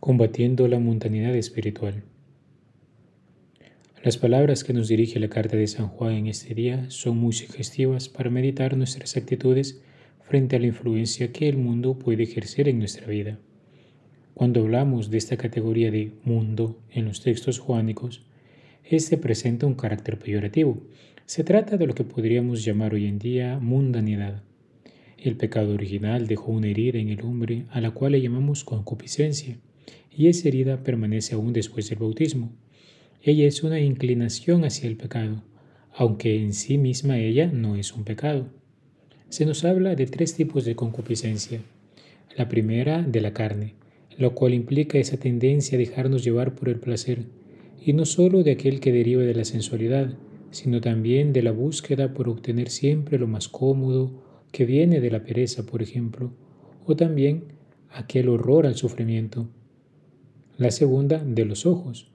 Combatiendo la mundanidad espiritual. Las palabras que nos dirige la carta de San Juan en este día son muy sugestivas para meditar nuestras actitudes frente a la influencia que el mundo puede ejercer en nuestra vida. Cuando hablamos de esta categoría de mundo en los textos juánicos, este presenta un carácter peyorativo. Se trata de lo que podríamos llamar hoy en día mundanidad. El pecado original dejó una herida en el hombre a la cual le llamamos concupiscencia, y esa herida permanece aún después del bautismo. Ella es una inclinación hacia el pecado, aunque en sí misma ella no es un pecado. Se nos habla de tres tipos de concupiscencia. La primera, de la carne, lo cual implica esa tendencia a dejarnos llevar por el placer, y no sólo de aquel que deriva de la sensualidad, sino también de la búsqueda por obtener siempre lo más cómodo, que viene de la pereza, por ejemplo, o también aquel horror al sufrimiento. La segunda, de los ojos,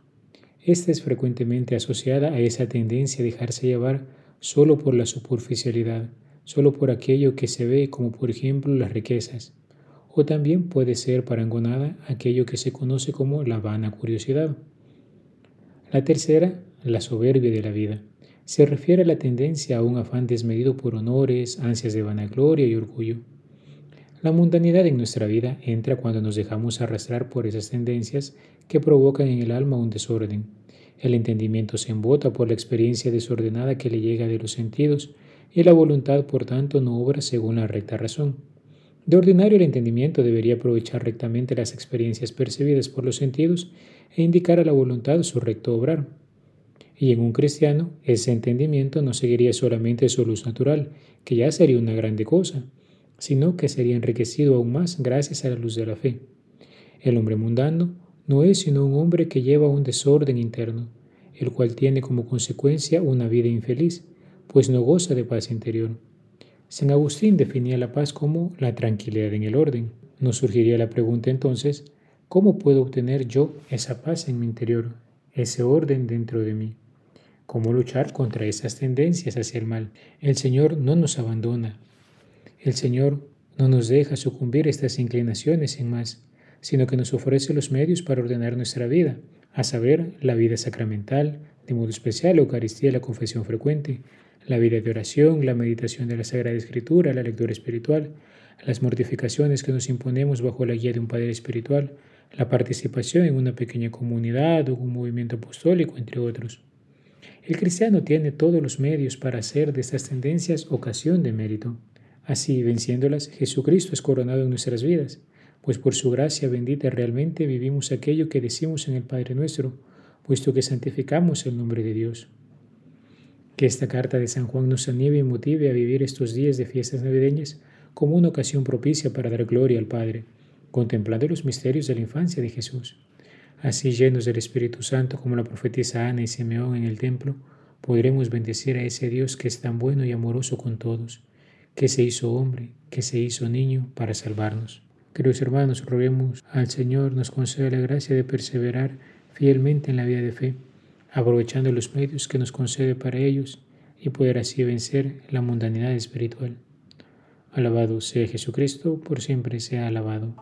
esta es frecuentemente asociada a esa tendencia a dejarse llevar solo por la superficialidad, solo por aquello que se ve como por ejemplo las riquezas, o también puede ser parangonada aquello que se conoce como la vana curiosidad. La tercera, la soberbia de la vida, se refiere a la tendencia a un afán desmedido por honores, ansias de vanagloria y orgullo. La mundanidad en nuestra vida entra cuando nos dejamos arrastrar por esas tendencias que provocan en el alma un desorden. El entendimiento se embota por la experiencia desordenada que le llega de los sentidos y la voluntad, por tanto, no obra según la recta razón. De ordinario, el entendimiento debería aprovechar rectamente las experiencias percibidas por los sentidos e indicar a la voluntad su recto obrar. Y en un cristiano, ese entendimiento no seguiría solamente su luz natural, que ya sería una grande cosa, sino que sería enriquecido aún más gracias a la luz de la fe. El hombre mundano no es sino un hombre que lleva un desorden interno, el cual tiene como consecuencia una vida infeliz, pues no goza de paz interior. San Agustín definía la paz como la tranquilidad en el orden. Nos surgiría la pregunta entonces, ¿cómo puedo obtener yo esa paz en mi interior, ese orden dentro de mí? ¿Cómo luchar contra esas tendencias hacia el mal? El Señor no nos abandona, el Señor no nos deja sucumbir estas inclinaciones sin más, sino que nos ofrece los medios para ordenar nuestra vida, a saber, la vida sacramental, de modo especial la Eucaristía y la confesión frecuente, la vida de oración, la meditación de la Sagrada Escritura, la lectura espiritual, las mortificaciones que nos imponemos bajo la guía de un Padre espiritual, la participación en una pequeña comunidad o un movimiento apostólico, entre otros. El cristiano tiene todos los medios para hacer de estas tendencias ocasión de mérito. Así, venciéndolas, Jesucristo es coronado en nuestras vidas, pues por su gracia bendita realmente vivimos aquello que decimos en el Padre nuestro, puesto que santificamos el nombre de Dios. Que esta carta de San Juan nos anime y motive a vivir estos días de fiestas navideñas como una ocasión propicia para dar gloria al Padre, contemplando los misterios de la infancia de Jesús. Así, llenos del Espíritu Santo como la profetisa Ana y Simeón en el templo, podremos bendecir a ese Dios que es tan bueno y amoroso con todos que se hizo hombre, que se hizo niño para salvarnos. Queridos hermanos, roguemos al Señor nos conceda la gracia de perseverar fielmente en la vida de fe, aprovechando los medios que nos concede para ellos y poder así vencer la mundanidad espiritual. Alabado sea Jesucristo, por siempre sea alabado.